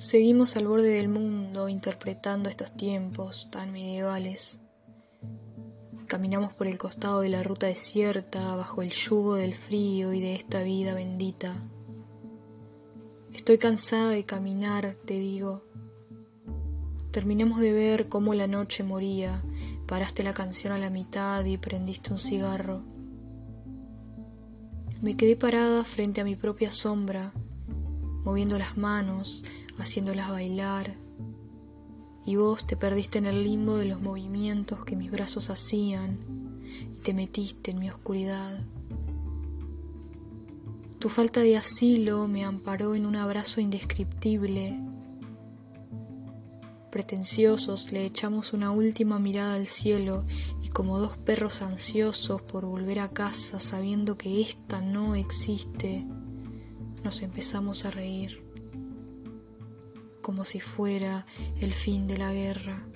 Seguimos al borde del mundo interpretando estos tiempos tan medievales. Caminamos por el costado de la ruta desierta, bajo el yugo del frío y de esta vida bendita. Estoy cansada de caminar, te digo. Terminemos de ver cómo la noche moría, paraste la canción a la mitad y prendiste un cigarro. Me quedé parada frente a mi propia sombra, moviendo las manos, haciéndolas bailar, y vos te perdiste en el limbo de los movimientos que mis brazos hacían y te metiste en mi oscuridad. Tu falta de asilo me amparó en un abrazo indescriptible. Pretenciosos le echamos una última mirada al cielo y como dos perros ansiosos por volver a casa sabiendo que ésta no existe, nos empezamos a reír como si fuera el fin de la guerra.